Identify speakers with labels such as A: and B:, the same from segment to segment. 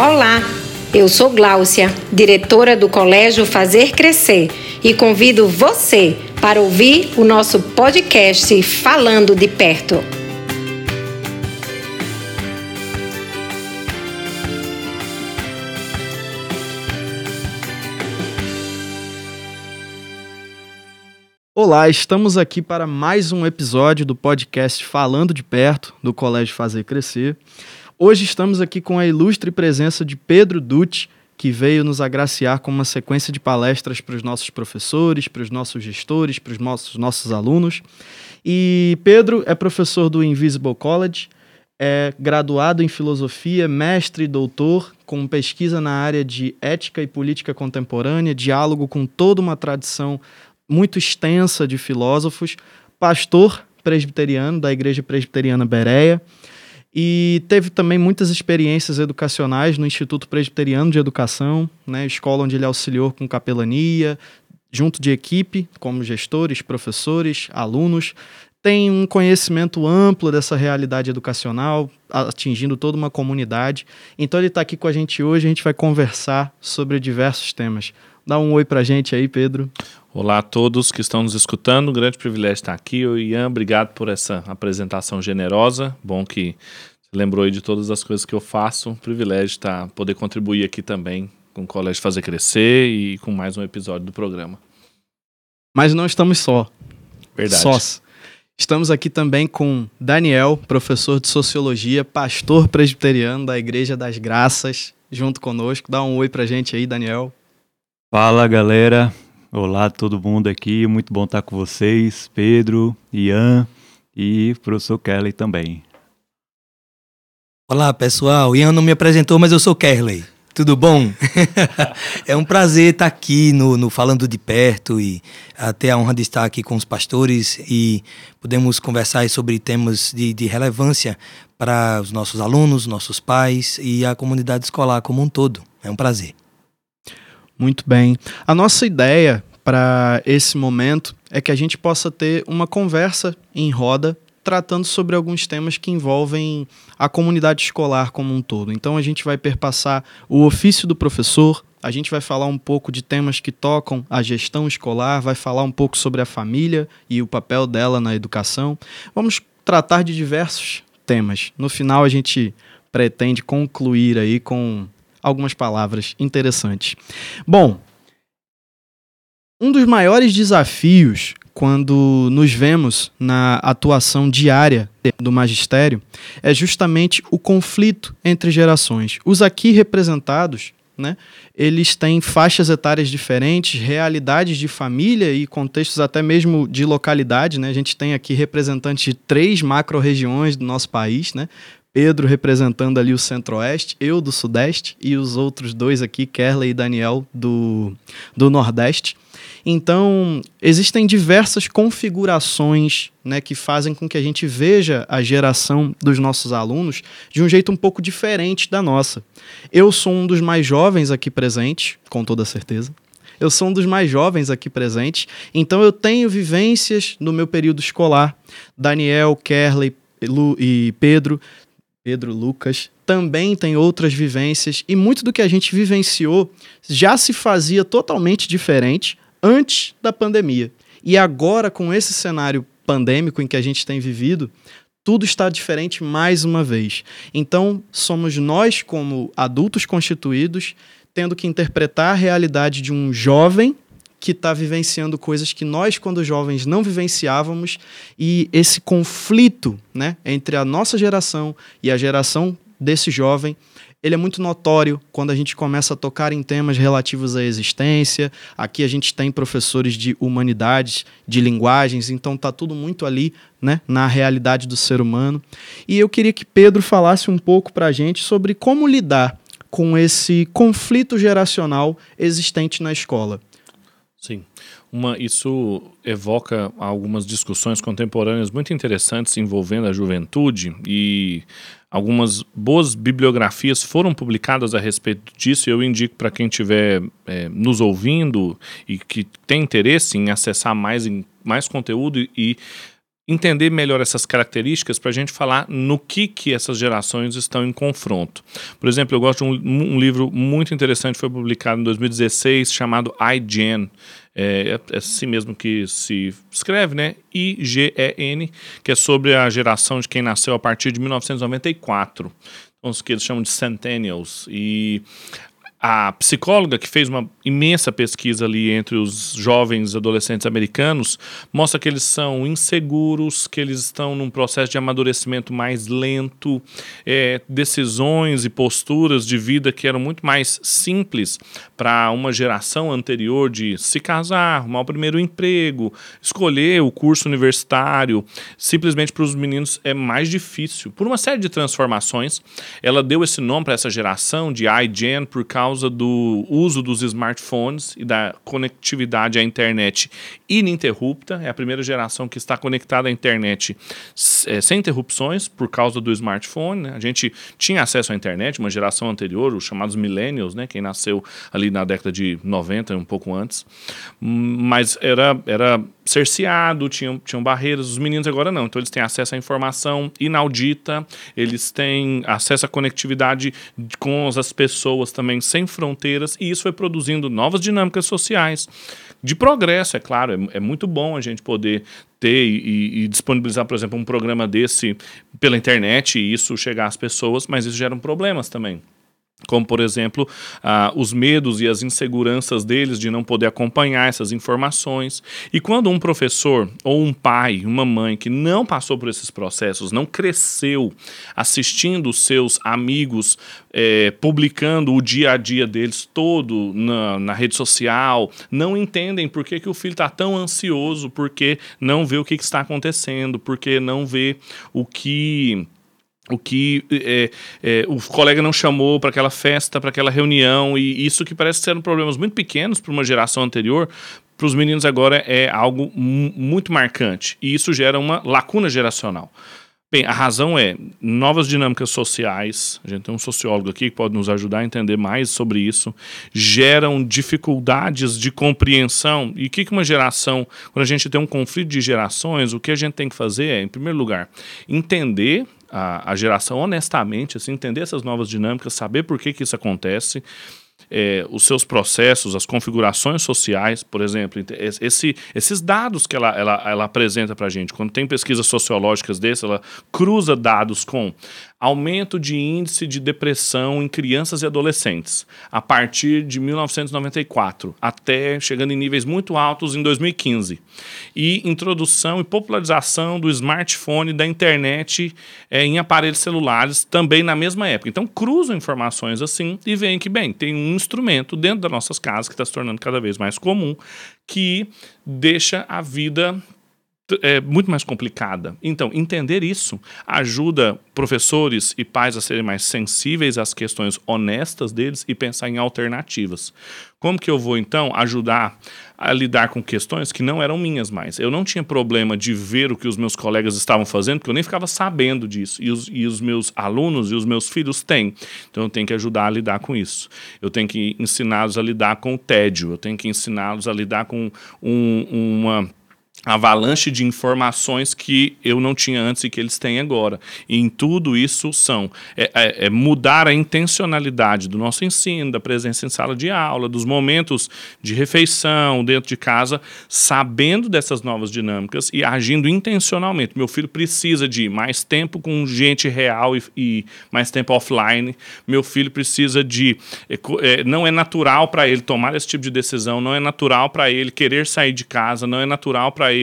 A: Olá, eu sou Gláucia, diretora do Colégio Fazer Crescer, e convido você para ouvir o nosso podcast Falando de Perto.
B: Olá, estamos aqui para mais um episódio do podcast Falando de Perto, do Colégio Fazer Crescer. Hoje estamos aqui com a ilustre presença de Pedro Dutti, que veio nos agraciar com uma sequência de palestras para os nossos professores, para os nossos gestores, para os nossos, nossos alunos. E Pedro é professor do Invisible College, é graduado em filosofia, mestre e doutor, com pesquisa na área de ética e política contemporânea, diálogo com toda uma tradição muito extensa de filósofos, pastor presbiteriano da Igreja Presbiteriana Bereia e teve também muitas experiências educacionais no Instituto Presbiteriano de Educação, né, escola onde ele auxiliou com capelania, junto de equipe, como gestores, professores, alunos. Tem um conhecimento amplo dessa realidade educacional, atingindo toda uma comunidade. Então ele está aqui com a gente hoje, a gente vai conversar sobre diversos temas. Dá um oi para a gente aí, Pedro.
C: Olá a todos que estão nos escutando, um grande privilégio estar aqui. O Ian, obrigado por essa apresentação generosa. Bom que você lembrou aí de todas as coisas que eu faço. Um privilégio estar, poder contribuir aqui também com o Colégio Fazer Crescer e com mais um episódio do programa.
B: Mas não estamos só.
C: Verdade.
B: Sós. Estamos aqui também com Daniel, professor de Sociologia, pastor presbiteriano da Igreja das Graças, junto conosco. Dá um oi pra gente aí, Daniel.
D: Fala, galera. Olá todo mundo aqui, muito bom estar com vocês, Pedro, Ian e professor Kelly também.
E: Olá pessoal, Ian não me apresentou, mas eu sou Kelly. Tudo bom? é um prazer estar aqui no, no Falando de Perto e ter a honra de estar aqui com os pastores e podemos conversar sobre temas de, de relevância para os nossos alunos, nossos pais e a comunidade escolar como um todo. É um prazer.
B: Muito bem. A nossa ideia para esse momento é que a gente possa ter uma conversa em roda tratando sobre alguns temas que envolvem a comunidade escolar como um todo. Então a gente vai perpassar o ofício do professor, a gente vai falar um pouco de temas que tocam a gestão escolar, vai falar um pouco sobre a família e o papel dela na educação. Vamos tratar de diversos temas. No final a gente pretende concluir aí com algumas palavras interessantes. Bom, um dos maiores desafios quando nos vemos na atuação diária do magistério é justamente o conflito entre gerações. Os aqui representados, né, eles têm faixas etárias diferentes, realidades de família e contextos até mesmo de localidade. Né? A gente tem aqui representantes de três macro-regiões do nosso país, né? Pedro representando ali o Centro-Oeste, eu do Sudeste e os outros dois aqui, Kerley e Daniel, do, do Nordeste. Então, existem diversas configurações né, que fazem com que a gente veja a geração dos nossos alunos de um jeito um pouco diferente da nossa. Eu sou um dos mais jovens aqui presentes, com toda certeza. Eu sou um dos mais jovens aqui presentes, então eu tenho vivências no meu período escolar. Daniel, Kerley Lu e Pedro Pedro Lucas, também tem outras vivências e muito do que a gente vivenciou já se fazia totalmente diferente antes da pandemia. E agora, com esse cenário pandêmico em que a gente tem vivido, tudo está diferente mais uma vez. Então, somos nós, como adultos constituídos, tendo que interpretar a realidade de um jovem que está vivenciando coisas que nós, quando jovens, não vivenciávamos, e esse conflito né, entre a nossa geração e a geração desse jovem, ele é muito notório quando a gente começa a tocar em temas relativos à existência. Aqui a gente tem professores de humanidades, de linguagens, então está tudo muito ali né, na realidade do ser humano. E eu queria que Pedro falasse um pouco para a gente sobre como lidar com esse conflito geracional existente na escola.
C: Sim. Uma, isso evoca algumas discussões contemporâneas muito interessantes envolvendo a juventude e algumas boas bibliografias foram publicadas a respeito disso. Eu indico para quem estiver é, nos ouvindo e que tem interesse em acessar mais, em, mais conteúdo e entender melhor essas características para a gente falar no que, que essas gerações estão em confronto. Por exemplo, eu gosto de um, um livro muito interessante, foi publicado em 2016, chamado iGen. É, é, assim mesmo que se escreve, né? I-G-E-N, que é sobre a geração de quem nasceu a partir de 1994. Então, os que eles chamam de Centennials. E a psicóloga que fez uma imensa pesquisa ali entre os jovens adolescentes americanos mostra que eles são inseguros, que eles estão num processo de amadurecimento mais lento, é, decisões e posturas de vida que eram muito mais simples para uma geração anterior de se casar, arrumar o primeiro emprego, escolher o curso universitário, simplesmente para os meninos é mais difícil. Por uma série de transformações, ela deu esse nome para essa geração de iGen por causa causa do uso dos smartphones e da conectividade à internet ininterrupta. É a primeira geração que está conectada à internet é, sem interrupções por causa do smartphone. Né? A gente tinha acesso à internet, uma geração anterior, os chamados millennials, né? quem nasceu ali na década de 90, um pouco antes. Mas era, era cerceado, tinham, tinham barreiras. Os meninos agora não. Então eles têm acesso à informação inaudita, eles têm acesso à conectividade com as pessoas também sem fronteiras, e isso foi produzindo novas dinâmicas sociais. De progresso, é claro, é, é muito bom a gente poder ter e, e, disponibilizar, por exemplo, um programa desse pela internet e isso chegar às pessoas, mas isso gera problemas também como por exemplo ah, os medos e as inseguranças deles de não poder acompanhar essas informações. E quando um professor ou um pai, uma mãe que não passou por esses processos, não cresceu assistindo os seus amigos é, publicando o dia a dia deles todo na, na rede social, não entendem por que, que o filho está tão ansioso, porque não vê o que, que está acontecendo, porque não vê o que o que é, é, o colega não chamou para aquela festa, para aquela reunião, e isso que parece ser problemas muito pequenos para uma geração anterior, para os meninos agora é algo muito marcante, e isso gera uma lacuna geracional. Bem, a razão é novas dinâmicas sociais. A gente tem um sociólogo aqui que pode nos ajudar a entender mais sobre isso. Geram dificuldades de compreensão. E o que, que uma geração, quando a gente tem um conflito de gerações, o que a gente tem que fazer é, em primeiro lugar, entender a, a geração honestamente, assim, entender essas novas dinâmicas, saber por que, que isso acontece, é, os seus processos, as configurações sociais, por exemplo, esse, esses dados que ela, ela, ela apresenta para a gente. Quando tem pesquisas sociológicas dessas, ela cruza dados com aumento de índice de depressão em crianças e adolescentes a partir de 1994 até chegando em níveis muito altos em 2015 e introdução e popularização do smartphone da internet é, em aparelhos celulares também na mesma época. Então cruzam informações assim e veem que bem tem um instrumento dentro das nossas casas que está se tornando cada vez mais comum que deixa a vida é muito mais complicada. Então, entender isso ajuda professores e pais a serem mais sensíveis às questões honestas deles e pensar em alternativas. Como que eu vou, então, ajudar a lidar com questões que não eram minhas mais? Eu não tinha problema de ver o que os meus colegas estavam fazendo, porque eu nem ficava sabendo disso. E os, e os meus alunos e os meus filhos têm. Então, eu tenho que ajudar a lidar com isso. Eu tenho que ensiná-los a lidar com o tédio. Eu tenho que ensiná-los a lidar com um, uma avalanche de informações que eu não tinha antes e que eles têm agora. E em tudo isso são é, é, é, mudar a intencionalidade do nosso ensino, da presença em sala de aula, dos momentos de refeição dentro de casa, sabendo dessas novas dinâmicas e agindo intencionalmente. Meu filho precisa de mais tempo com gente real e, e mais tempo offline. Meu filho precisa de é, é não é natural para ele tomar esse tipo de decisão, não é natural para ele querer sair de casa, não é natural para ele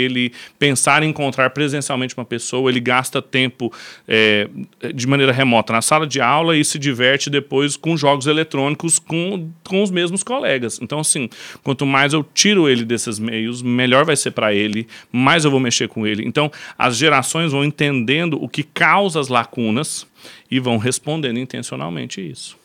C: pensar em encontrar presencialmente uma pessoa, ele gasta tempo é, de maneira remota na sala de aula e se diverte depois com jogos eletrônicos com, com os mesmos colegas. Então, assim, quanto mais eu tiro ele desses meios, melhor vai ser para ele, mais eu vou mexer com ele. Então, as gerações vão entendendo o que causa as lacunas e vão respondendo intencionalmente isso.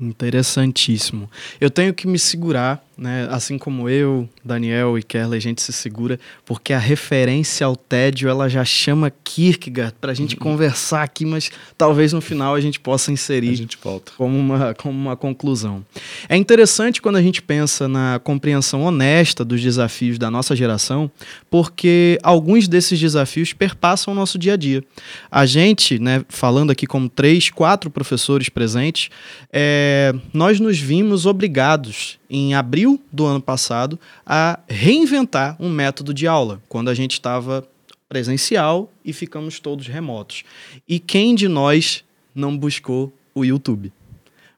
B: Interessantíssimo. Eu tenho que me segurar né? Assim como eu, Daniel e Kerla, a gente se segura porque a referência ao tédio ela já chama Kierkegaard para a gente uhum. conversar aqui, mas talvez no final a gente possa inserir a
C: gente volta.
B: como uma como uma conclusão. É interessante quando a gente pensa na compreensão honesta dos desafios da nossa geração, porque alguns desses desafios perpassam o nosso dia a dia. A gente, né, falando aqui como três, quatro professores presentes, é, nós nos vimos obrigados em abril do ano passado, a reinventar um método de aula, quando a gente estava presencial e ficamos todos remotos. E quem de nós não buscou o YouTube?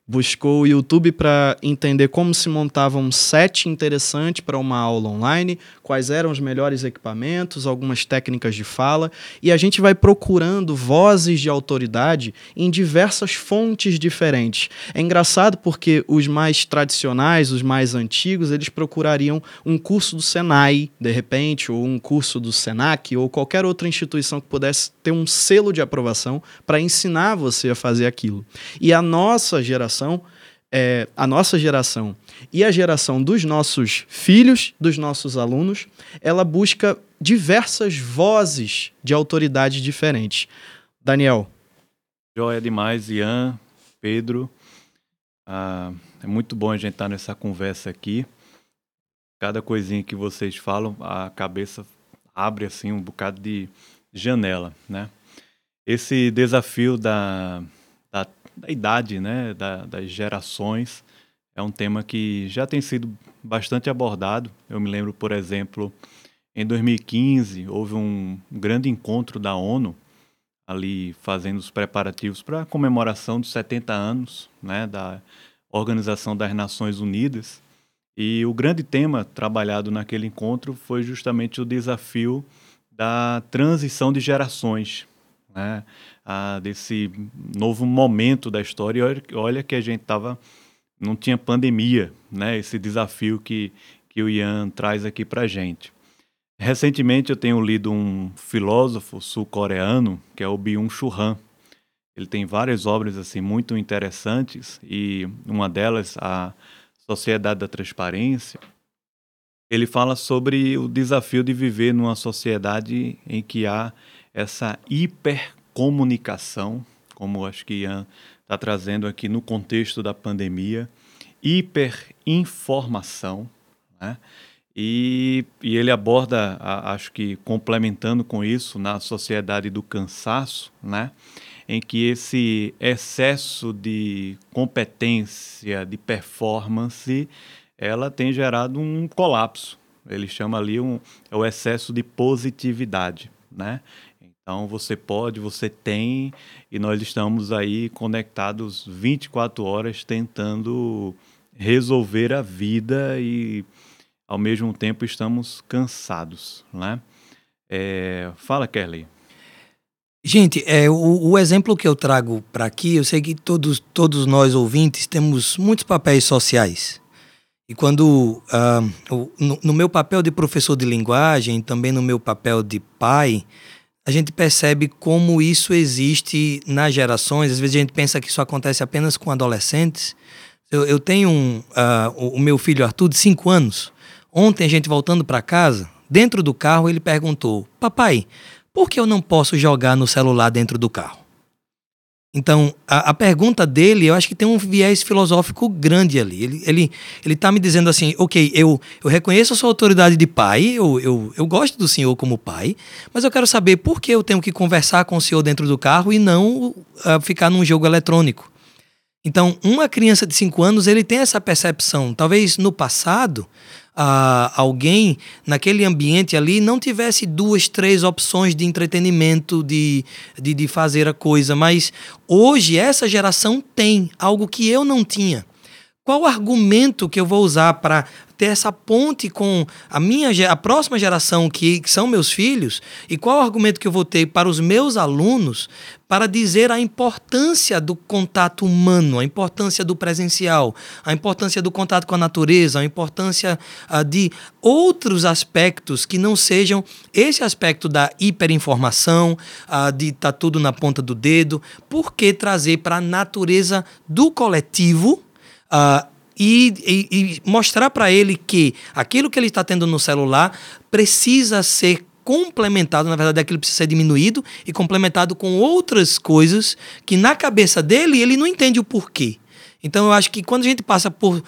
B: Buscou o YouTube para entender como se montava um set interessante para uma aula online, quais eram os melhores equipamentos, algumas técnicas de fala, e a gente vai procurando vozes de autoridade em diversas fontes diferentes. É engraçado porque os mais tradicionais, os mais antigos, eles procurariam um curso do Senai, de repente, ou um curso do Senac, ou qualquer outra instituição que pudesse ter um selo de aprovação para ensinar você a fazer aquilo. E a nossa geração geração, é, a nossa geração e a geração dos nossos filhos, dos nossos alunos, ela busca diversas vozes de autoridade diferentes. Daniel.
D: Joia demais, Ian, Pedro. Ah, é muito bom a gente estar nessa conversa aqui. Cada coisinha que vocês falam, a cabeça abre assim um bocado de janela, né? Esse desafio da da idade, né, da, das gerações. É um tema que já tem sido bastante abordado. Eu me lembro, por exemplo, em 2015 houve um grande encontro da ONU ali fazendo os preparativos para a comemoração dos 70 anos né, da Organização das Nações Unidas. E o grande tema trabalhado naquele encontro foi justamente o desafio da transição de gerações. Né? Desse novo momento da história. Olha, olha que a gente tava não tinha pandemia, né? Esse desafio que que o Ian traz aqui para gente. Recentemente eu tenho lido um filósofo sul-coreano que é o Byung-Chul Han. Ele tem várias obras assim muito interessantes e uma delas a Sociedade da Transparência. Ele fala sobre o desafio de viver numa sociedade em que há essa hiper comunicação, como acho que Ian está trazendo aqui no contexto da pandemia, hiperinformação, né? E, e, ele aborda, acho que complementando com isso, na sociedade do cansaço, né? em que esse excesso de competência, de performance, ela tem gerado um colapso. Ele chama ali um, é o excesso de positividade. Né? Então você pode, você tem, e nós estamos aí conectados 24 horas tentando resolver a vida e ao mesmo tempo estamos cansados, né? É, fala, Kelly.
E: Gente, é, o, o, exemplo que eu trago para aqui, eu sei que todos, todos nós ouvintes temos muitos papéis sociais. E quando, uh, no, no meu papel de professor de linguagem, também no meu papel de pai, a gente percebe como isso existe nas gerações. Às vezes a gente pensa que isso acontece apenas com adolescentes. Eu, eu tenho um, uh, o meu filho Arthur, de 5 anos. Ontem, a gente voltando para casa, dentro do carro, ele perguntou: Papai, por que eu não posso jogar no celular dentro do carro? Então, a, a, pergunta dele, eu acho que tem um viés filosófico grande ali. Ele está ele, ele tá me dizendo assim: ok, eu, eu reconheço a sua autoridade de pai, eu, eu, eu gosto do senhor como pai, mas eu quero saber por que eu tenho que conversar com o senhor dentro do carro e não uh, ficar num jogo eletrônico. Então, uma criança de 5 anos, ele tem essa percepção. Talvez no passado, alguém naquele ambiente ali não tivesse duas, três opções de entretenimento, de, de, de fazer a coisa, mas hoje essa geração tem algo que eu não tinha. Qual o argumento que eu vou usar para ter essa ponte com a minha a próxima geração que, que, são meus filhos? E qual o argumento que eu vou ter para os meus alunos para dizer a importância do contato humano, a importância do presencial, a importância do contato com a natureza, a importância uh, de outros aspectos que não sejam esse aspecto da hiperinformação, uh, de estar tá tudo na ponta do dedo, por que trazer para a natureza do coletivo uh, e, e, e mostrar para ele que aquilo que ele está tendo no celular precisa ser complementado, na verdade, aquilo precisa ser diminuído e complementado com outras coisas que na cabeça dele ele não entende o porquê. Então eu acho que quando a gente passa por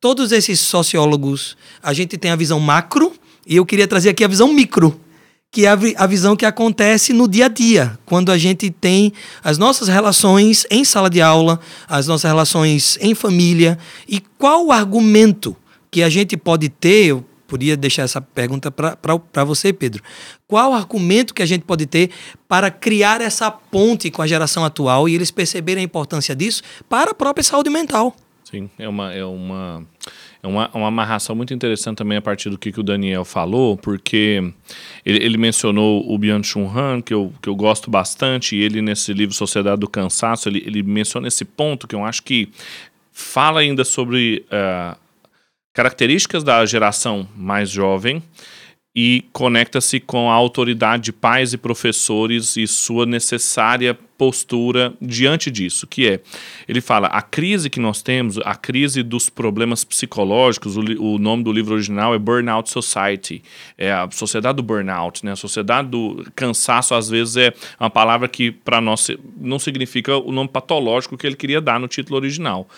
E: todos esses sociólogos, a gente tem a visão macro e eu queria trazer aqui a visão micro, que é a, visão que acontece no dia a dia, quando a gente tem as nossas relações em sala de aula, as nossas relações em família e qual o argumento que a gente pode ter, eu podia deixar essa pergunta para você, Pedro. Qual o argumento que a gente pode ter para criar essa ponte com a geração atual e eles perceberem a importância disso para a própria saúde mental?
C: Sim, é uma, é uma, é uma, uma amarração muito interessante também a partir do que, que o Daniel falou, porque ele, ele mencionou o Byung-Chun Han, que eu, que eu gosto bastante, e ele nesse livro Sociedade do Cansaço, ele, ele menciona esse ponto que eu acho que fala ainda sobre... Uh, características da geração mais jovem e conecta-se com a autoridade de pais e professores e sua necessária postura diante disso, que é, ele fala, a crise que nós temos, a crise dos problemas psicológicos, o, o nome do livro original é Burnout Society, é a sociedade do burnout, né? A sociedade do cansaço, às vezes, é uma palavra que para nós não significa o nome patológico que ele queria dar no título original.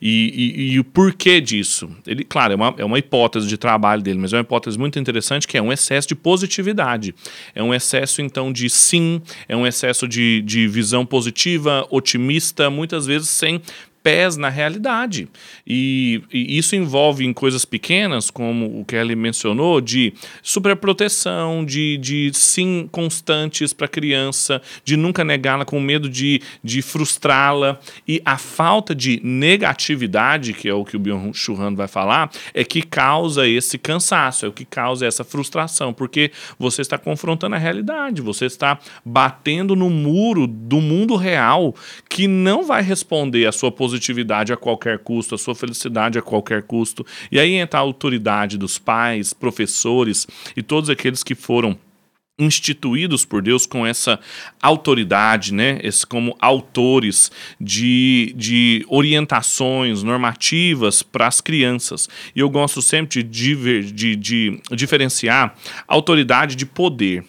C: E, e, e o porquê disso? Ele, claro, é uma, é uma hipótese de trabalho dele, mas é uma hipótese muito interessante que é um excesso de positividade. É um excesso, então, de sim, é um excesso de, de visão visão positiva, otimista, muitas vezes sem pés na realidade. E, e, isso envolve em coisas pequenas, como o Kelly mencionou, de superproteção, de, de sim constantes para a criança, de nunca negá-la com medo de, de frustrá-la. E a falta de negatividade, que é o que o Byung Churran vai falar, é que causa esse cansaço, é o que causa essa frustração, porque você está confrontando a realidade, você está batendo no muro do mundo real que não vai responder à sua posição positividade a qualquer custo, a sua felicidade a qualquer custo. E aí entra a autoridade dos pais, professores e todos aqueles que foram instituídos por Deus com essa autoridade, né? Esse, como autores de, de orientações normativas para as crianças. E eu gosto sempre de, de, de, de diferenciar autoridade de poder.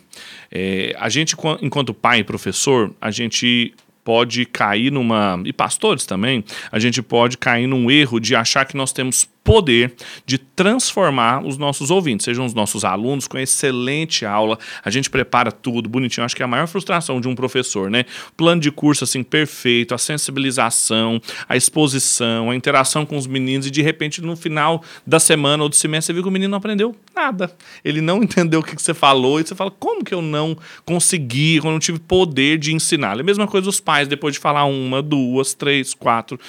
C: É, a gente, enquanto pai e professor, a gente pode cair numa. E pastores também, a gente pode cair num erro de achar que nós temos poder de transformar os nossos ouvintes, sejam os nossos alunos com excelente aula, a gente prepara tudo bonitinho, acho que é a maior frustração de um professor, né? Plano de curso assim perfeito, a sensibilização, a exposição, a interação com os meninos e de repente no final da semana ou do semestre você viu que o menino não aprendeu nada. Ele não entendeu o que você falou e você fala, como que eu não consegui, eu não tive poder de ensinar? É a mesma coisa os pais, depois de falar uma, duas, três, quatro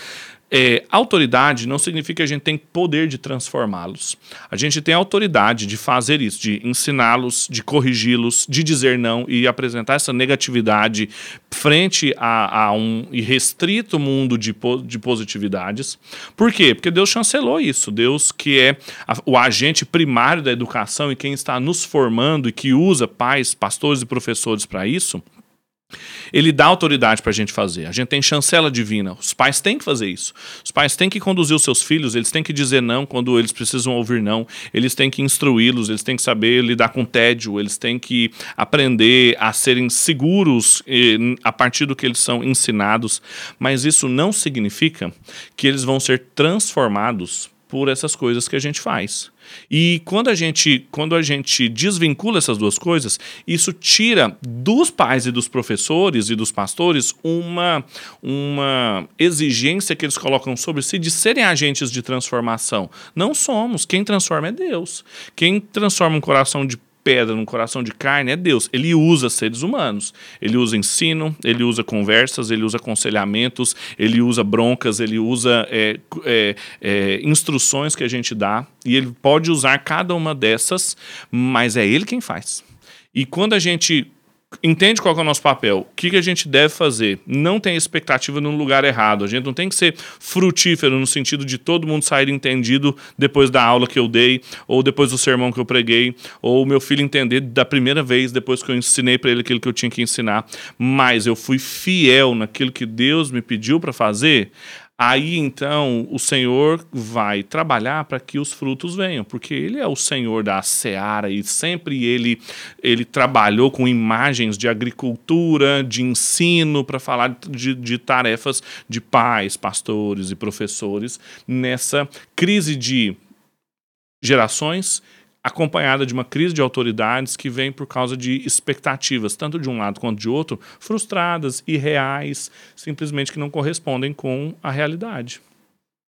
C: é, autoridade não significa que a gente tem poder de transformá-los. A gente tem autoridade de fazer isso, de ensiná-los, de corrigi-los, de dizer não e apresentar essa negatividade frente a, a um irrestrito mundo de, de positividades. Por quê? Porque Deus chancelou isso. Deus, que é a, o agente primário da educação e quem está nos formando e que usa pais, pastores e professores para isso ele dá autoridade para a gente fazer. A gente tem chancela divina. Os pais têm que fazer isso. Os pais têm que conduzir os seus filhos, eles têm que dizer não quando eles precisam ouvir não. Eles têm que instruí-los, eles têm que saber lidar com tédio, eles têm que aprender a serem seguros eh, a partir do que eles são ensinados. Mas isso não significa que eles vão ser transformados por essas coisas que a gente faz. E quando a gente, quando a gente desvincula essas duas coisas, isso tira dos pais e dos professores e dos pastores uma, uma exigência que eles colocam sobre si de serem agentes de transformação. Não somos. Quem transforma é Deus. Quem transforma um coração de pedra no coração de carne é Deus. Ele usa seres humanos. Ele usa ensino, ele usa conversas, ele usa aconselhamentos, ele usa broncas, ele usa é, é, é, instruções que a gente dá. E ele pode usar cada uma dessas, mas é ele quem faz. E quando a gente entende qual é o nosso papel, o que, que a gente deve fazer, não tem expectativa no lugar errado. A gente não tem que ser frutífero no sentido de todo mundo sair entendido depois da aula que eu dei, ou depois do sermão que eu preguei, ou meu filho entender da primeira vez depois que eu ensinei para ele aquilo que eu tinha que ensinar. Mas eu fui fiel naquilo que Deus me pediu para fazer Aí então o Senhor vai trabalhar para que os frutos venham, porque Ele é o Senhor da seara e sempre Ele, ele trabalhou com imagens de agricultura, de ensino, para falar de, de tarefas de pais, pastores e professores nessa crise de gerações acompanhada de uma crise de autoridades que vem por causa de expectativas, tanto de um lado quanto de outro, frustradas, irreais, simplesmente que não correspondem com a realidade.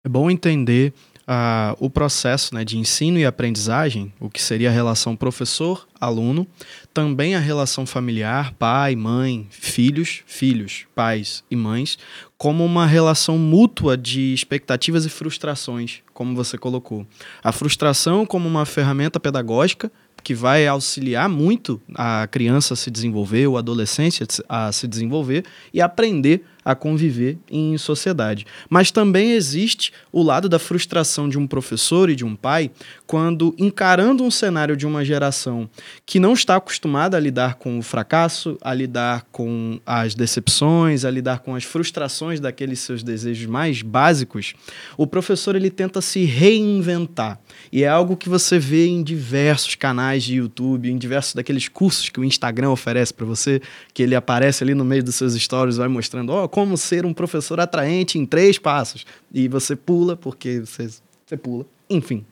B: É bom entender uh, o processo né, de ensino e aprendizagem, o que seria a relação professor-aluno, também a relação familiar, pai, mãe, filhos, filhos, pais e mães, como uma relação mútua de expectativas e frustrações, como você colocou. A frustração como uma ferramenta pedagógica que vai auxiliar muito a criança a se desenvolver, o adolescente a se desenvolver e aprender a conviver em sociedade. Mas também existe o lado da frustração de um professor e de um pai quando encarando um cenário de uma geração que não está acostumada a lidar com o fracasso, a lidar com as decepções, a lidar com as frustrações daqueles seus desejos mais básicos, o professor ele tenta se reinventar. E é algo que você vê em diversos canais de YouTube, em diversos daqueles cursos que o Instagram oferece para você, que ele aparece ali no meio dos seus stories, vai mostrando, ó, oh, como ser um professor atraente em três passos. E você pula, porque você, você pula. Enfim.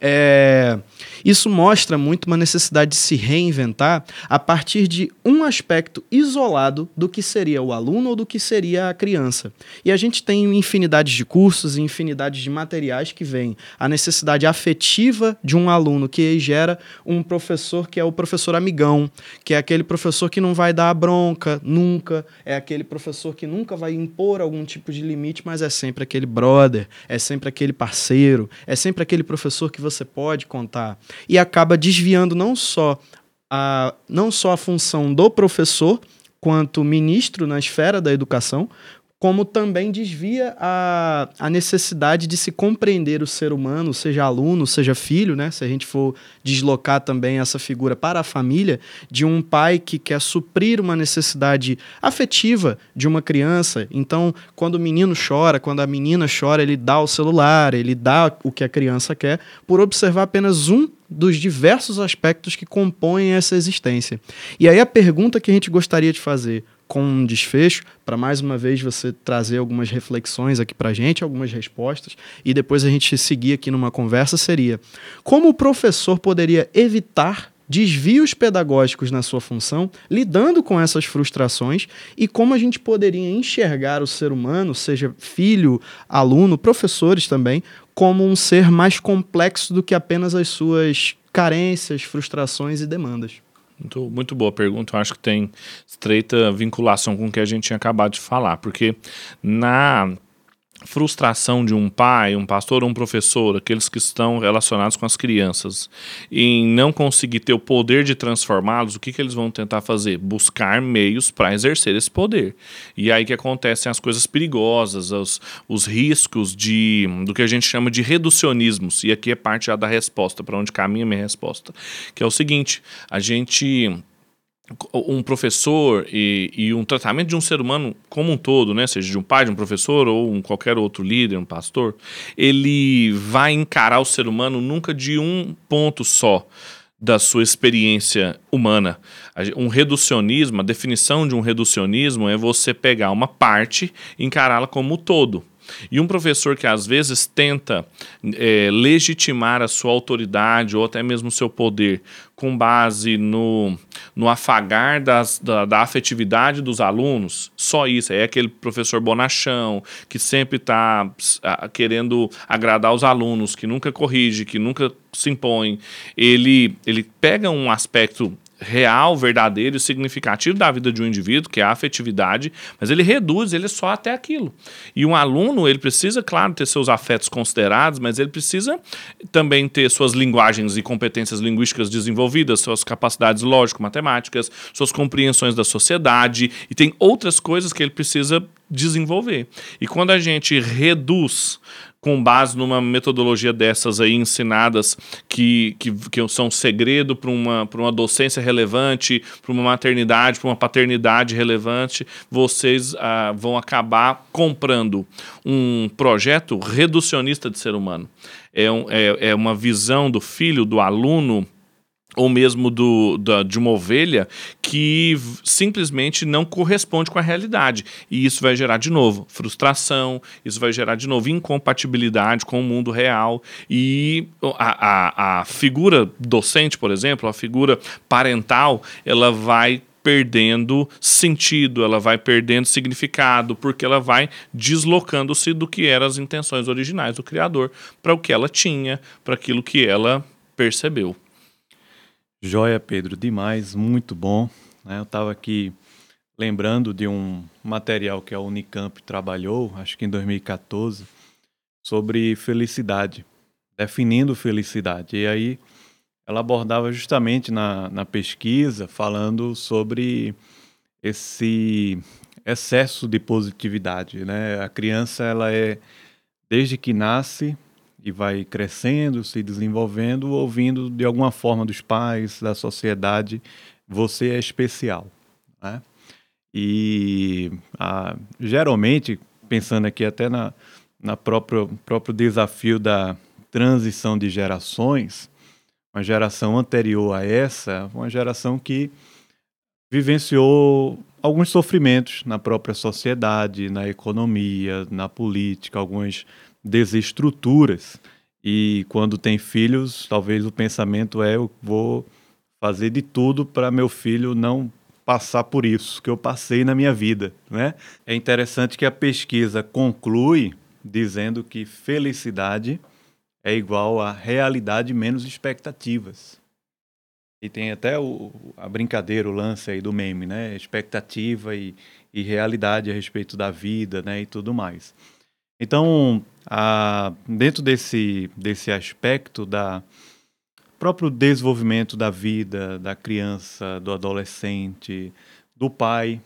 B: É, isso mostra muito uma necessidade de se reinventar a partir de um aspecto isolado do que seria o aluno ou do que seria a criança. E a gente tem infinidades de cursos e infinidades de materiais que vêm a necessidade afetiva de um aluno que gera um professor que é o professor amigão, que é aquele professor que não vai dar a bronca nunca, é aquele professor que nunca vai impor algum tipo de limite, mas é sempre aquele brother, é sempre aquele parceiro, é sempre aquele professor que você pode contar e acaba desviando não só a, não só a função do professor quanto ministro na esfera da educação, como também desvia a, a necessidade de se compreender o ser humano, seja aluno, seja filho, né? Se a gente for deslocar também essa figura para a família, de um pai que quer suprir uma necessidade afetiva de uma criança. Então, quando o menino chora, quando a menina chora, ele dá o celular, ele dá o que a criança quer, por observar apenas um dos diversos aspectos que compõem essa existência. E aí a pergunta que a gente gostaria de fazer com um desfecho, para mais uma vez você trazer algumas reflexões aqui para a gente, algumas respostas, e depois a gente seguir aqui numa conversa, seria como o professor poderia evitar desvios pedagógicos na sua função, lidando com essas frustrações e como a gente poderia enxergar o ser humano, seja filho, aluno, professores também, como um ser mais complexo do que apenas as suas carências, frustrações e demandas.
C: Muito, muito boa pergunta. Eu acho que tem estreita vinculação com o que a gente tinha acabado de falar, porque na frustração de um pai, um pastor ou um professor, aqueles que estão relacionados com as crianças, em não conseguir ter o poder de transformá-los, o que, que eles vão tentar fazer? Buscar meios para exercer esse poder. E aí que acontecem as coisas perigosas, os, os riscos de do que a gente chama de reducionismos. E aqui é parte já da resposta, para onde caminha a minha resposta, que é o seguinte, a gente um professor e, e, um tratamento de um ser humano como um todo, né, seja de um pai, de um professor ou um qualquer outro líder, um pastor, ele vai encarar o ser humano nunca de um ponto só da sua experiência humana. Um reducionismo, a definição de um reducionismo é você pegar uma parte e encará-la como um todo. E um professor que às vezes tenta é, legitimar a sua autoridade ou até mesmo o seu poder com base no, no afagar das, da, da afetividade dos alunos, só isso. É aquele professor bonachão que sempre está querendo agradar os alunos, que nunca corrige, que nunca se impõe. Ele, ele pega um aspecto real, verdadeiro e significativo da vida de um indivíduo, que é a afetividade, mas ele reduz ele só até aquilo. E um aluno, ele precisa, claro, ter seus afetos considerados, mas ele precisa também ter suas linguagens e competências linguísticas desenvolvidas, suas capacidades lógico-matemáticas, suas compreensões da sociedade, e tem outras coisas que ele precisa desenvolver. E quando a gente reduz com base numa metodologia dessas aí ensinadas que, que, que são segredo para uma, uma docência relevante, para uma maternidade, para uma paternidade relevante, vocês ah, vão acabar comprando um projeto reducionista de ser humano. É, um, é, é uma visão do filho, do aluno ou mesmo do, da, de uma ovelha que simplesmente não corresponde com a realidade. E isso vai gerar, de novo, frustração, isso vai gerar, de novo, incompatibilidade com o mundo real. E a, a, a figura docente, por exemplo, a figura parental, ela vai perdendo sentido, ela vai perdendo significado, porque ela vai deslocando-se do que eram as intenções originais do Criador para o que ela tinha, para aquilo que ela percebeu.
D: Joia, Pedro, demais, muito bom. Né? Eu estava aqui lembrando de um material que a Unicamp trabalhou, acho que em 2014, sobre felicidade, definindo felicidade. E aí ela abordava justamente na, na pesquisa, falando sobre esse excesso de positividade. Né? A criança, ela é, desde que nasce, e vai crescendo, se desenvolvendo, ouvindo de alguma forma dos pais, da sociedade, você é especial. Né? E a, geralmente, pensando aqui até na, na próprio, próprio desafio da transição de gerações, uma geração anterior a essa, uma geração que vivenciou alguns sofrimentos na própria sociedade, na economia, na política, algumas desestruturas. E quando tem filhos, talvez o pensamento é: eu vou fazer de tudo para meu filho não passar por isso que eu passei na minha vida, né? É interessante que a pesquisa conclui dizendo que felicidade é igual a realidade menos expectativas. E tem até o, a brincadeira, o lance aí do meme, né? Expectativa e, e realidade a respeito da vida, né? E tudo mais. Então, a, dentro desse, desse aspecto da próprio desenvolvimento da vida da criança, do adolescente, do pai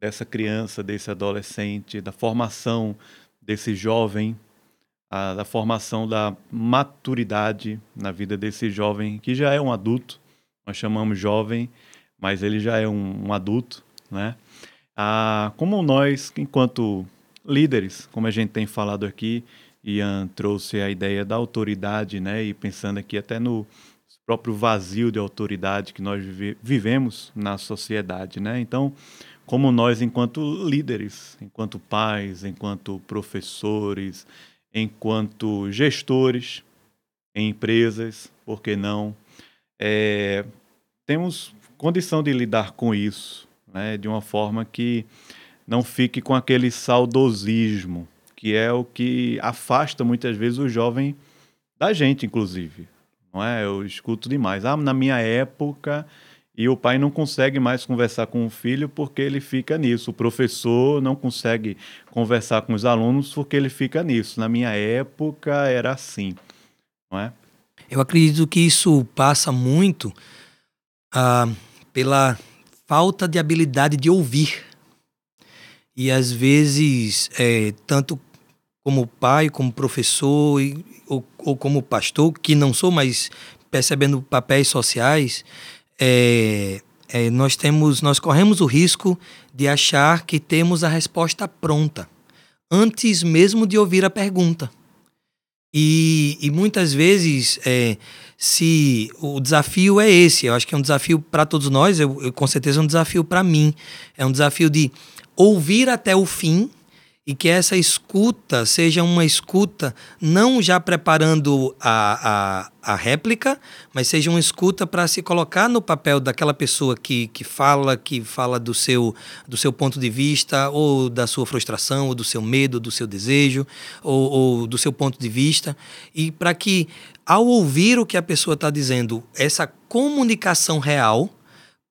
D: dessa criança, desse adolescente, da formação desse jovem, a, da formação da maturidade na vida desse jovem que já é um adulto. Nós chamamos jovem, mas ele já é um, um adulto, né? Ah, como nós, enquanto líderes, como a gente tem falado aqui, Ian trouxe a ideia da autoridade, né? E pensando aqui até no próprio vazio de autoridade que nós vive, vivemos na sociedade, né? Então, como nós, enquanto líderes, enquanto pais, enquanto professores, enquanto gestores em empresas, por que não, é, temos condição de lidar com isso, né? De uma forma que não fique com aquele saudosismo, que é o que afasta muitas vezes o jovem da gente, inclusive. Não é? Eu escuto demais. Ah, na minha época, e o pai não consegue mais conversar com o filho porque ele fica nisso. O professor não consegue conversar com os alunos porque ele fica nisso. Na minha época era assim, não é?
E: Eu acredito que isso passa muito ah, pela falta de habilidade de ouvir e às vezes, é, tanto como pai, como professor e, ou, ou, como pastor, que não sou, mas percebendo papéis sociais, é, é, nós temos, nós corremos o risco de achar que temos a resposta pronta antes mesmo de ouvir a pergunta. E, e muitas vezes, é, se o desafio é esse, eu acho que é um desafio para todos nós, eu, eu, com certeza é um desafio para mim. É um desafio de ouvir até o fim e que essa escuta seja uma escuta não já preparando a, a, a réplica, mas seja uma escuta para se colocar no papel daquela pessoa que, que fala, que fala do seu, do seu ponto de vista, ou da sua frustração, ou do seu medo, do seu desejo, ou, ou do seu ponto de vista, e para que, ao ouvir o que a pessoa está dizendo, essa comunicação real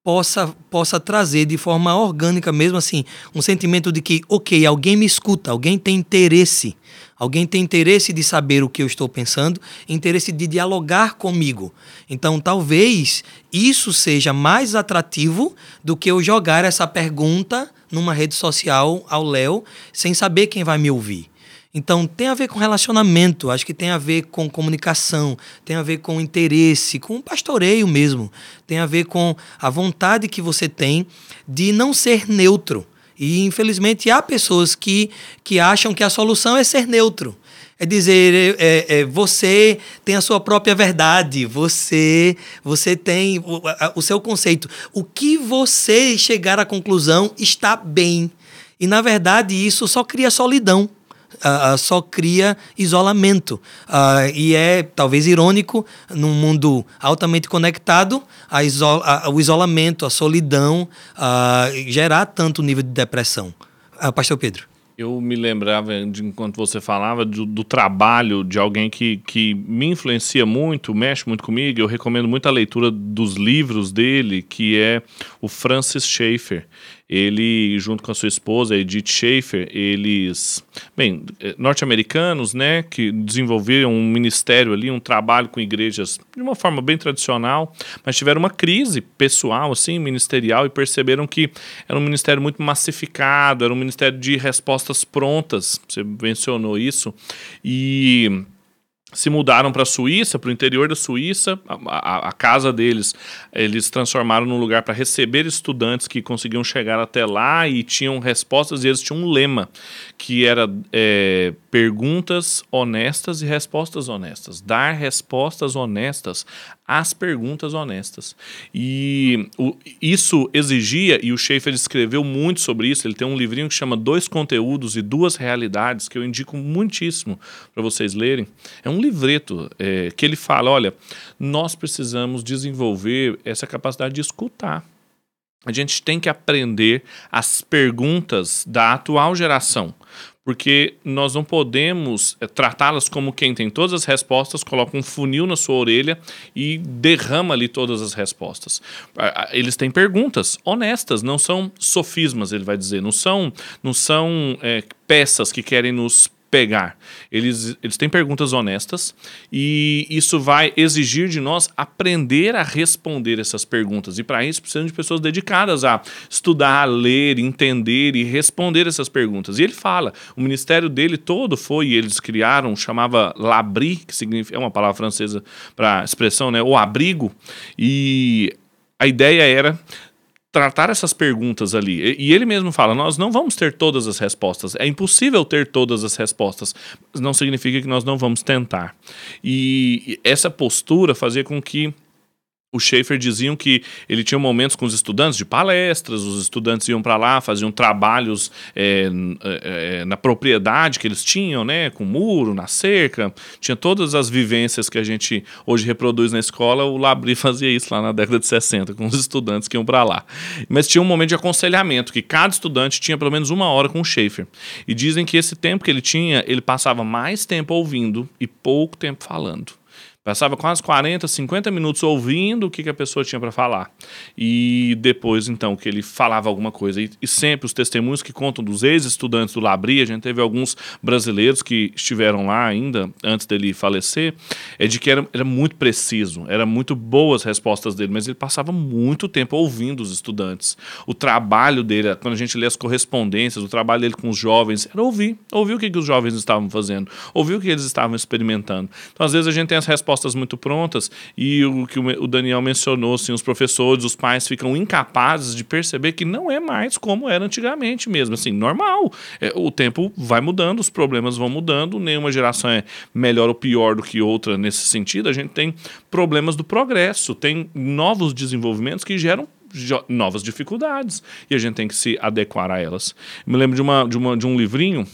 E: possa, possa trazer de forma orgânica mesmo assim um sentimento de que, ok, alguém me escuta, alguém tem interesse, alguém tem interesse de saber o que eu estou pensando, interesse de dialogar comigo. Então, talvez isso seja mais atrativo do que eu jogar essa pergunta numa rede social ao Léo sem saber quem vai me ouvir. Então tem a ver com relacionamento, acho que tem a ver com comunicação, tem a ver com interesse, com pastoreio mesmo, tem a ver com a vontade que você tem de não ser neutro. E infelizmente há pessoas que, que acham que a solução é ser neutro. É dizer, é, é, você tem a sua própria verdade, você você tem o, a, o seu conceito. O que você chegar à conclusão está bem. E na verdade isso só cria solidão uh, só cria isolamento. Uh, e é talvez irônico, num mundo altamente conectado, a a, o isolamento, a solidão, uh, gerar tanto nível de depressão. Pastor Pedro.
C: Eu me lembrava, de, enquanto você falava, do, do, trabalho de alguém que, que me influencia muito, mexe muito comigo. Eu recomendo muito a leitura dos livros dele, que é o Francis Schaeffer ele, junto com a sua esposa, Edith Schaefer, eles, bem, eh, norte-americanos, né, que desenvolveram um ministério ali, um trabalho com igrejas de uma forma bem tradicional, mas tiveram uma crise pessoal, assim, ministerial, e perceberam que era um ministério muito massificado, era um ministério de respostas prontas, você mencionou isso, e se mudaram para a Suíça, para o interior da Suíça, a, a, a, casa deles, eles transformaram num lugar para receber estudantes que conseguiam chegar até lá e tinham respostas, e eles tinham um lema, que era é, perguntas honestas e respostas honestas. Dar respostas honestas às perguntas honestas. E o, isso exigia, e o Schaefer escreveu muito sobre isso, ele tem um livrinho que chama Dois Conteúdos e Duas Realidades, que eu indico muitíssimo para vocês lerem. É um livreto é, que ele fala: olha, nós precisamos desenvolver essa capacidade de escutar. A gente tem que aprender as perguntas da atual geração porque nós não podemos é, tratá-las como quem tem todas as respostas, coloca um funil na sua orelha e derrama ali todas as respostas. Eles têm perguntas honestas, não são sofismas, ele vai dizer, não são, não são é, peças que querem nos pegar. Eles, eles têm perguntas honestas e isso vai exigir de nós aprender a responder essas perguntas. E para isso precisamos de pessoas dedicadas a estudar, ler, entender e responder essas perguntas. E ele fala, o ministério dele todo foi, eles criaram, chamava labri, que significa, é uma palavra francesa para expressão, né, o abrigo. E a ideia era tratar essas perguntas ali. E ele mesmo fala: nós não vamos ter todas as respostas. É impossível ter todas as respostas. Não significa que nós não vamos tentar. E essa postura fazia com que o Schaefer diziam que ele tinha momentos com os estudantes de palestras, os estudantes iam para lá, faziam trabalhos é, é, na propriedade que eles tinham, né, com muro, na cerca, tinha todas as vivências que a gente hoje reproduz na escola, o Labri fazia isso lá na década de 60, com os estudantes que iam para lá. Mas tinha um momento de aconselhamento, que cada estudante tinha pelo menos uma hora com o Schaefer. E dizem que esse tempo que ele tinha, ele passava mais tempo ouvindo e pouco tempo falando. Passava quase 40, 50 minutos ouvindo o que, que a pessoa tinha para falar. E depois, então, que ele falava alguma coisa. E, e sempre os testemunhos que contam dos ex-estudantes do Labri, a gente teve alguns brasileiros que estiveram lá ainda, antes dele falecer, é de que era, era muito preciso, era muito boas as respostas dele, mas ele passava muito tempo ouvindo os estudantes. O trabalho dele, quando a gente lê as correspondências, o trabalho dele com os jovens, era ouvir. Ouvir o que, que os jovens estavam fazendo, ouvir o que eles estavam experimentando. Então, às vezes, a gente tem as respostas respostas muito prontas e o que o Daniel mencionou, assim, os professores, os pais ficam incapazes de perceber que não é mais como era antigamente mesmo, assim, normal. É, o tempo vai mudando, os problemas vão mudando, nenhuma geração é melhor ou pior do que outra nesse sentido. A gente tem problemas do progresso, tem novos desenvolvimentos que geram novas dificuldades e a gente tem que se adequar a elas. Me lembro de, uma, de, uma, de um livrinho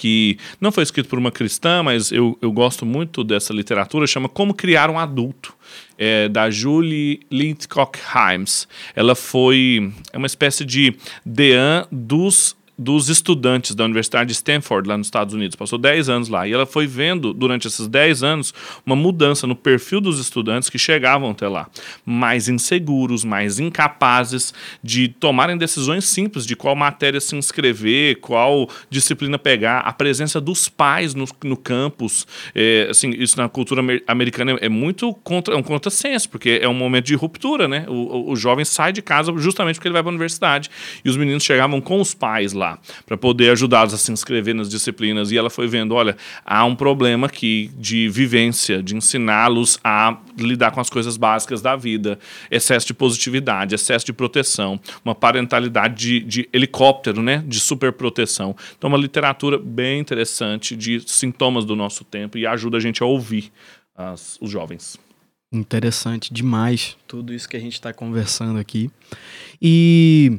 C: que não foi escrito por uma cristã, mas eu, eu gosto muito dessa literatura, chama Como Criar um Adulto, é, da Julie Lindcock Himes. Ela foi é uma espécie de dean dos dos estudantes da Universidade de Stanford, lá nos Estados Unidos. Passou 10 anos lá. E ela foi vendo, durante esses 10 anos, uma mudança no perfil dos estudantes que chegavam até lá. Mais inseguros, mais incapazes de tomarem decisões simples de qual matéria se inscrever, qual disciplina pegar. A presença dos pais no, no campus. É, assim, isso na cultura americana é muito contra, é um contrassenso, porque é um momento de ruptura, né? O, o, o jovem sai de casa justamente porque ele vai para a universidade. E os meninos chegavam com os pais lá para poder ajudá-los a se inscrever nas disciplinas. E ela foi vendo: olha, há um problema aqui de vivência, de ensiná-los a lidar com as coisas básicas da vida, excesso de positividade, excesso de proteção, uma parentalidade de, de helicóptero, né, de superproteção. Então, uma literatura bem interessante de sintomas do nosso tempo e ajuda a gente a ouvir as, os jovens.
B: Interessante demais tudo isso que a gente está conversando aqui. E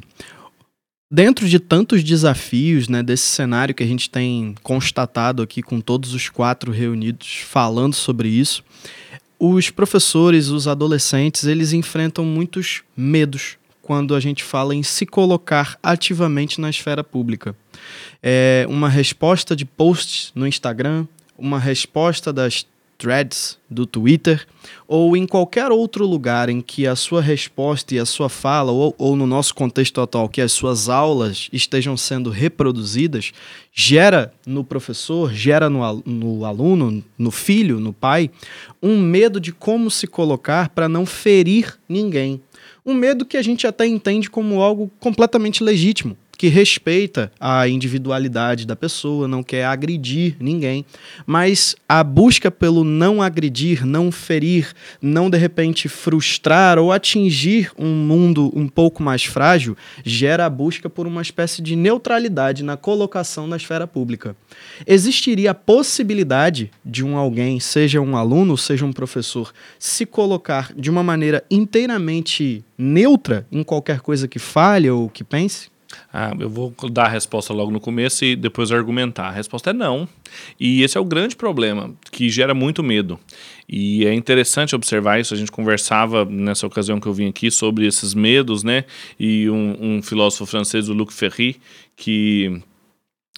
B: dentro de tantos desafios, né, desse cenário que a gente tem constatado aqui com todos os quatro reunidos falando sobre isso, os professores, os adolescentes, eles enfrentam muitos medos quando a gente fala em se colocar ativamente na esfera pública. É uma resposta de posts no Instagram, uma resposta das threads do Twitter ou em qualquer outro lugar em que a sua resposta e a sua fala, ou, ou no nosso contexto atual, que as suas aulas estejam sendo reproduzidas, gera no professor, gera no, no aluno, no filho, no pai, um medo de como se colocar para não ferir ninguém. Um medo que a gente até entende como algo completamente legítimo que respeita a individualidade da pessoa, não quer agredir ninguém, mas a busca pelo não agredir, não ferir, não de repente frustrar ou atingir um mundo um pouco mais frágil, gera a busca por uma espécie de neutralidade na colocação na esfera pública. Existiria a possibilidade de um alguém, seja um aluno, seja um professor, se colocar de uma maneira inteiramente neutra em qualquer coisa que fale ou que pense?
C: Ah, eu vou dar a resposta logo no começo e depois argumentar. A resposta é não. E esse é o grande problema, que gera muito medo. E é interessante observar isso. A gente conversava nessa ocasião que eu vim aqui sobre esses medos, né? E um, um filósofo francês, o Luc Ferry, que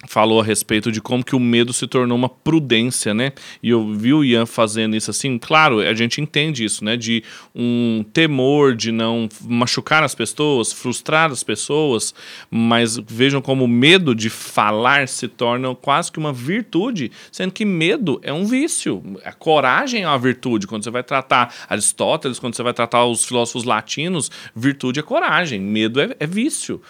C: falou a respeito de como que o medo se tornou uma prudência, né? E eu vi o Ian fazendo isso assim, claro, a gente entende isso, né? De um temor de não machucar as pessoas, frustrar as pessoas, mas vejam como o medo de falar se torna quase que uma virtude, sendo que medo é um vício. A coragem é uma virtude. Quando você vai tratar Aristóteles, quando você vai tratar os filósofos latinos, virtude é coragem, medo é, é vício.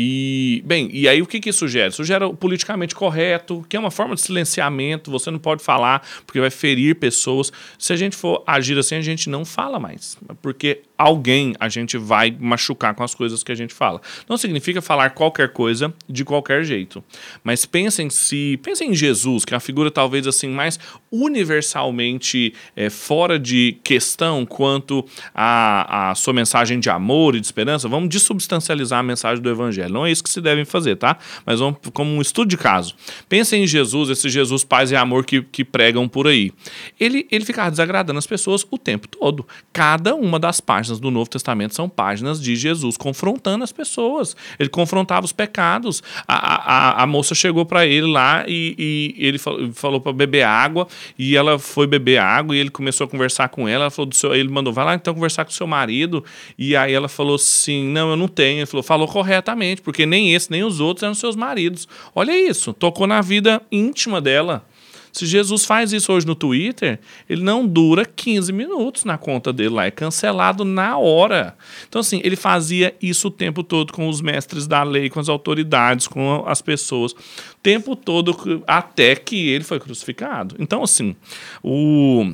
C: E, bem, e aí o que, que isso gera? Isso gera o politicamente correto, que é uma forma de silenciamento, você não pode falar porque vai ferir pessoas. Se a gente for agir assim, a gente não fala mais, porque alguém a gente vai machucar com as coisas que a gente fala. Não significa falar qualquer coisa de qualquer jeito, mas pensem se, pensem em Jesus, que é a figura talvez assim mais universalmente é, fora de questão quanto a sua mensagem de amor e de esperança. Vamos dessubstancializar a mensagem do evangelho. Não é isso que se devem fazer, tá? Mas vamos como um estudo de caso. Pensem em Jesus, esse Jesus paz e amor que, que pregam por aí. Ele, ele ficava desagradando as pessoas o tempo todo. Cada uma das páginas do Novo Testamento são páginas de Jesus confrontando as pessoas. Ele confrontava os pecados. A, a, a moça chegou para ele lá e, e ele falou, falou para beber água e ela foi beber água e ele começou a conversar com ela. ela falou do seu, ele mandou, vai lá então conversar com seu marido. E aí ela falou assim: não, eu não tenho. Ele falou, falou corretamente, porque nem esse, nem os outros eram seus maridos. Olha isso, tocou na vida íntima dela. Se Jesus faz isso hoje no Twitter, ele não dura 15 minutos na conta dele lá, é cancelado na hora. Então, assim, ele fazia isso o tempo todo com os mestres da lei, com as autoridades, com as pessoas, o tempo todo até que ele foi crucificado. Então, assim, o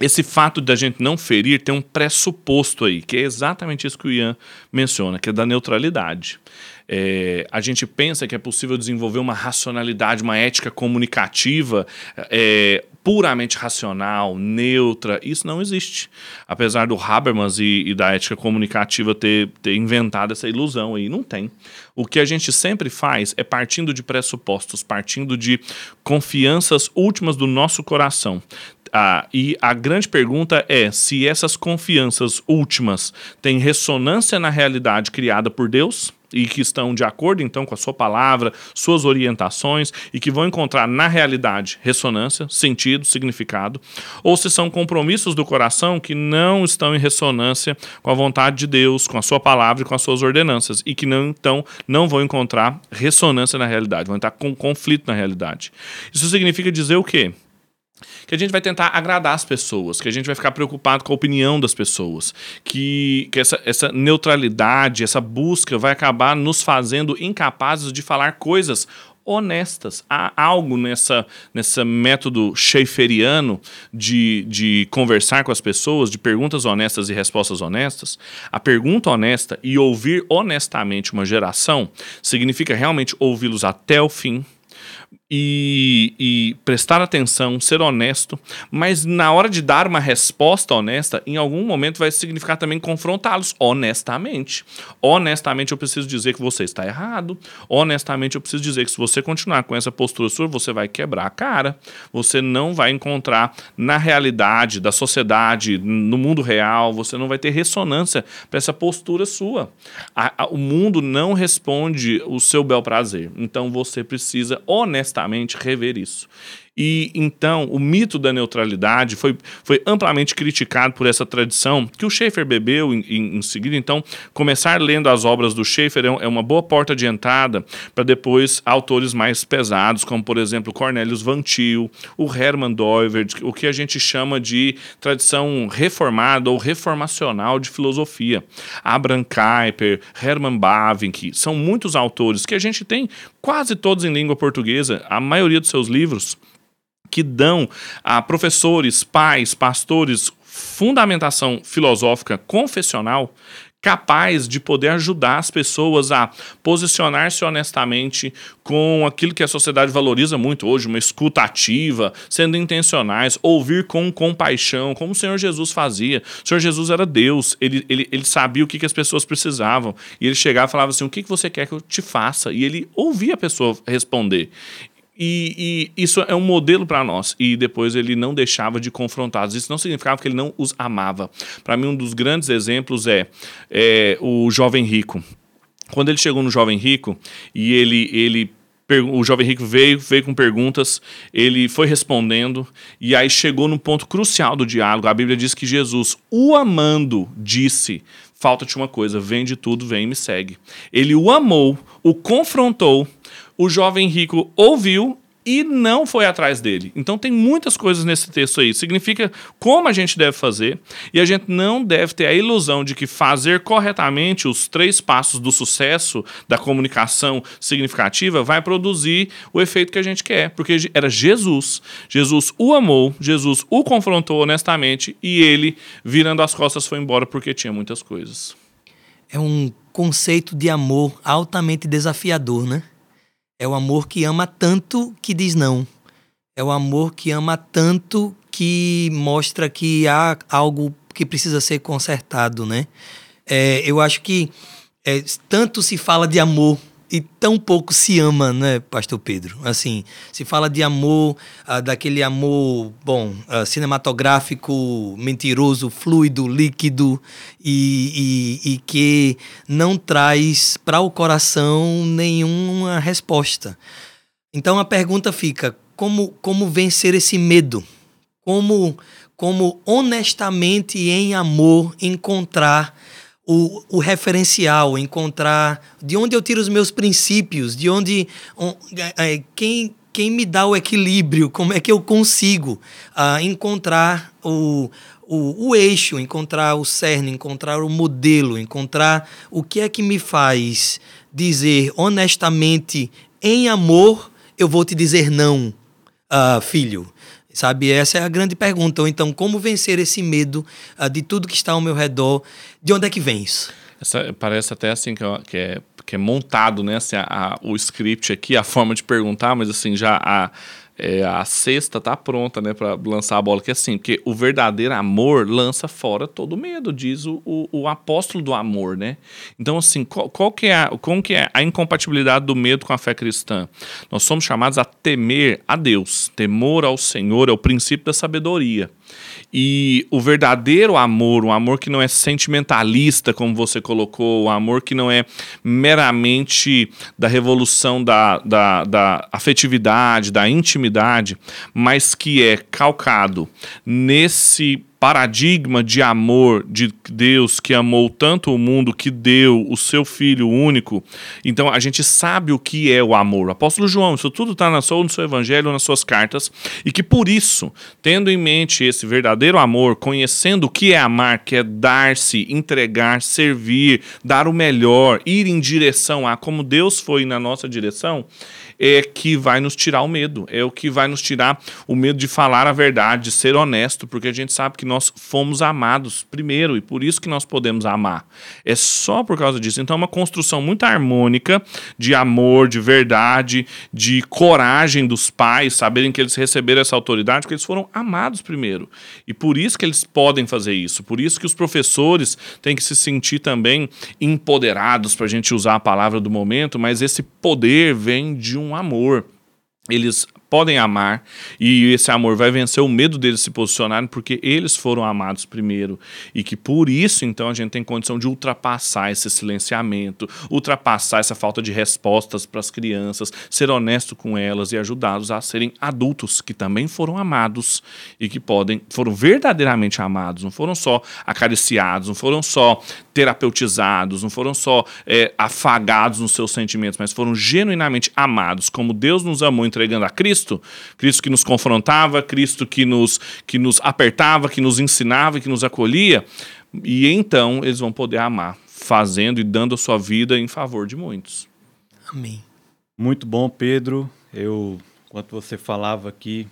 C: esse fato da gente não ferir tem um pressuposto aí, que é exatamente isso que o Ian menciona, que é da neutralidade. É, a gente pensa que é possível desenvolver uma racionalidade, uma ética comunicativa é, puramente racional, neutra. Isso não existe. Apesar do Habermas e, e, da ética comunicativa ter, ter inventado essa ilusão aí, não tem. O que a gente sempre faz é partindo de pressupostos, partindo de confianças últimas do nosso coração. Ah, e a grande pergunta é se essas confianças últimas têm ressonância na realidade criada por Deus e que estão de acordo então com a sua palavra, suas orientações e que vão encontrar na realidade ressonância, sentido, significado, ou se são compromissos do coração que não estão em ressonância com a vontade de Deus, com a sua palavra e com as suas ordenanças e que não então não vão encontrar ressonância na realidade, vão estar com conflito na realidade. Isso significa dizer o quê? Que a gente vai tentar agradar as pessoas, que a gente vai ficar preocupado com a opinião das pessoas, que, que essa, essa neutralidade, essa busca vai acabar nos fazendo incapazes de falar coisas honestas. Há algo nessa, nessa método schaefferiano de, de conversar com as pessoas, de perguntas honestas e respostas honestas. A pergunta honesta e ouvir honestamente uma geração significa realmente ouvi-los até o fim, e, e, prestar atenção, ser honesto, mas na hora de dar uma resposta honesta, em algum momento vai significar também confrontá-los honestamente. Honestamente, eu preciso dizer que você está errado. Honestamente, eu preciso dizer que se você continuar com essa postura sua, você vai quebrar a cara. Você não vai encontrar na realidade da sociedade, no mundo real, você não vai ter ressonância para essa postura sua. A, a, o mundo não responde o seu bel prazer. Então você precisa honestamente honestamente rever isso. E então o mito da neutralidade foi, foi amplamente criticado por essa tradição que o Schaeffer bebeu em, em, em seguida. Então, começar lendo as obras do Schaeffer é, é uma boa porta de entrada para depois autores mais pesados, como por exemplo Cornelius Van Til, o Hermann Doivert, o que a gente chama de tradição reformada ou reformacional de filosofia. Abraham Kuyper, Hermann Bavinck, são muitos autores que a gente tem quase todos em língua portuguesa, a maioria dos seus livros que dão a professores, pais, pastores fundamentação filosófica confessional capaz de poder ajudar as pessoas a posicionar-se honestamente com aquilo que a sociedade valoriza muito hoje, uma escuta ativa, sendo intencionais, ouvir com compaixão, como o Senhor Jesus fazia. O Senhor Jesus era Deus, ele, ele, ele sabia o que, que as pessoas precisavam, e ele chegava e falava assim, o que, que você quer que eu te faça? E ele ouvia a pessoa responder. E, e, isso é um modelo para nós. E depois ele não deixava de confrontá-los. Isso não significava que ele não os amava. Para mim, um dos grandes exemplos é, é, o jovem rico. Quando ele chegou no jovem rico e ele, ele o jovem rico veio, veio com perguntas, ele foi respondendo, e aí chegou no ponto crucial do diálogo. A Bíblia diz que Jesus, o amando, disse: Falta-te uma coisa, vende tudo, vem e me segue. Ele o amou, o confrontou, o jovem rico ouviu e não foi atrás dele. Então tem muitas coisas nesse texto aí. Significa como a gente deve fazer e a gente não deve ter a ilusão de que fazer corretamente os três passos do sucesso da comunicação significativa vai produzir o efeito que a gente quer, porque era Jesus. Jesus o amou, Jesus o confrontou honestamente e ele, virando as costas, foi embora porque tinha muitas coisas.
E: É um conceito de amor altamente desafiador, né? É o amor que ama tanto que diz não. É o amor que ama tanto que mostra que há algo que precisa ser consertado, né? É, eu acho que é, tanto se fala de amor e tão pouco se ama, né, Pastor Pedro? Assim, se fala de amor, ah, daquele amor, bom, ah, cinematográfico, mentiroso, fluido, líquido e, e, e que não traz para o coração nenhuma resposta. Então a pergunta fica: como, como vencer esse medo? Como, como honestamente em amor encontrar o, o referencial, encontrar de onde eu tiro os meus princípios, de onde on, é, quem, quem me dá o equilíbrio, como é que eu consigo uh, encontrar o, o, o eixo, encontrar o cerne, encontrar o modelo, encontrar o que é que me faz dizer honestamente, em amor, eu vou te dizer não, uh, filho. Sabe, essa é a grande pergunta. Ou então, como vencer esse medo uh, de tudo que está ao meu redor? De onde é que vem isso?
C: Essa, parece até assim que, que, é, que é montado, né? Assim, a, a, o script aqui, a forma de perguntar, mas assim, já a é, a cesta tá pronta, né, para lançar a bola. Que é assim, porque o verdadeiro amor lança fora todo medo, diz o, o, o apóstolo do amor, né? Então, assim, qual, qual, que é a, como que é a incompatibilidade do medo com a fé cristã? Nós somos chamados a temer a Deus. Temor ao Senhor é o princípio da sabedoria. E o verdadeiro amor, um amor que não é sentimentalista, como você colocou, um amor que não é meramente da revolução da, da, da afetividade, da intimidade, mas que é calcado nesse paradigma de amor de Deus que amou tanto o mundo que deu o seu filho único, então a gente sabe o que é o amor. O apóstolo João, isso tudo está no seu evangelho, nas suas cartas, e que por isso, tendo em mente esse verdadeiro amor, conhecendo o que é amar, que é dar-se, entregar, servir, dar o melhor, ir em direção a como Deus foi na nossa direção, é que vai nos tirar o medo, é o que vai nos tirar o medo de falar a verdade, de ser honesto, porque a gente sabe que nós fomos amados primeiro e por isso que nós podemos amar. É só por causa disso. Então é uma construção muito harmônica de amor, de verdade, de coragem dos pais, saberem que eles receberam essa autoridade, porque eles foram amados primeiro. E por isso que eles podem fazer isso, por isso que os professores têm que se sentir também empoderados, para a gente usar a palavra do momento, mas esse poder vem de um amor. Eles podem amar e esse amor vai vencer o medo deles se posicionarem porque eles foram amados primeiro. E que por isso então a gente tem condição de ultrapassar esse silenciamento, ultrapassar essa falta de respostas para as crianças, ser honesto com elas e ajudá-los a serem adultos que também foram amados e que podem foram verdadeiramente amados, não foram só acariciados, não foram só terapeutizados, não foram só é, afagados nos seus sentimentos, mas foram genuinamente amados como Deus nos amou entregando a Cristo Cristo, Cristo que nos confrontava, Cristo que nos, que nos apertava, que nos ensinava, que nos acolhia, e então eles vão poder amar, fazendo e dando a sua vida em favor de muitos.
E: Amém.
D: Muito bom, Pedro. Eu, enquanto você falava aqui,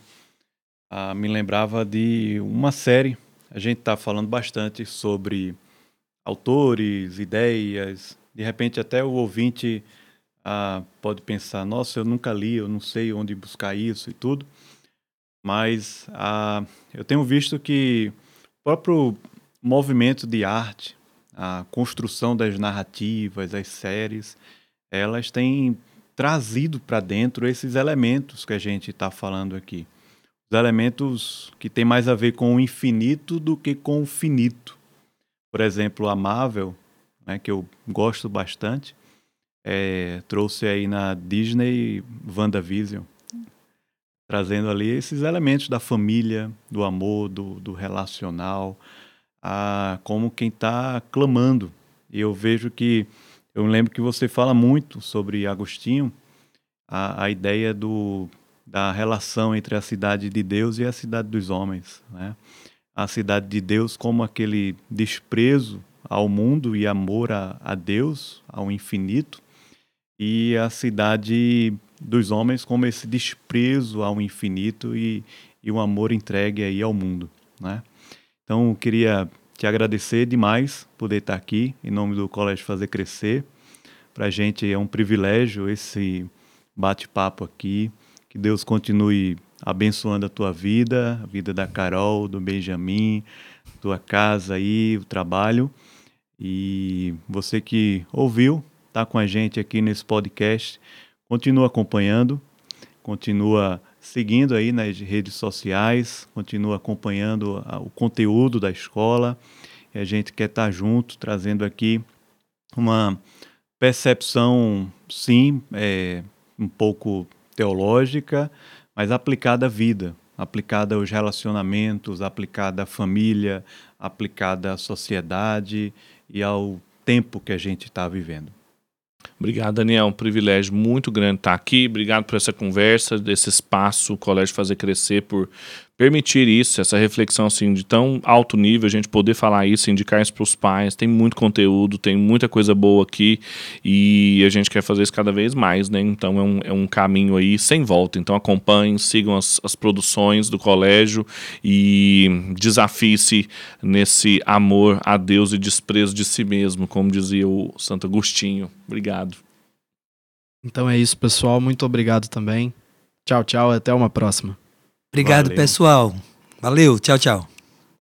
D: ah, me lembrava de uma série. A gente está falando bastante sobre autores, ideias. De repente, até o ouvinte ah, pode pensar, nossa, eu nunca li, eu não sei onde buscar isso e tudo. Mas ah, eu tenho visto que o próprio movimento de arte, a construção das narrativas, as séries, elas têm trazido para dentro esses elementos que a gente está falando aqui. Os elementos que têm mais a ver com o infinito do que com o finito. Por exemplo, a Marvel, né, que eu gosto bastante, é, trouxe aí na Disney WandaVision, trazendo ali esses elementos da família, do amor, do, do relacional, a, como quem está clamando. E eu vejo que, eu lembro que você fala muito sobre Agostinho, a, a ideia do, da relação entre a cidade de Deus e a cidade dos homens. Né? A cidade de Deus como aquele desprezo ao mundo e amor a, a Deus, ao infinito, e a cidade dos homens como esse desprezo ao infinito e, e um amor entregue aí ao mundo, né? Então, queria te agradecer demais poder estar aqui em nome do Colégio Fazer Crescer. Para a gente é um privilégio esse bate-papo aqui. Que Deus continue abençoando a tua vida, a vida da Carol, do Benjamin, tua casa aí, o trabalho. E você que ouviu, está com a gente aqui nesse podcast. Continua acompanhando, continua seguindo aí nas redes sociais, continua acompanhando o conteúdo da escola. E a gente quer estar tá junto, trazendo aqui uma percepção, sim, é, um pouco teológica, mas aplicada à vida, aplicada aos relacionamentos, aplicada à família, aplicada à sociedade e ao tempo que a gente está vivendo.
C: Obrigado, Daniel. Um privilégio muito grande estar aqui. Obrigado por essa conversa, desse espaço, o Colégio Fazer Crescer, por permitir isso, essa reflexão assim de tão alto nível, a gente poder falar isso, indicar isso para os pais. Tem muito conteúdo, tem muita coisa boa aqui e a gente quer fazer isso cada vez mais, né? Então é um, é um caminho aí sem volta. Então acompanhem, sigam as, as produções do colégio e desafie-se nesse amor a Deus e desprezo de si mesmo, como dizia o Santo Agostinho. Obrigado.
B: Então é isso, pessoal. Muito obrigado também. Tchau, tchau. Até uma próxima.
E: Obrigado, Valeu. pessoal. Valeu, tchau, tchau.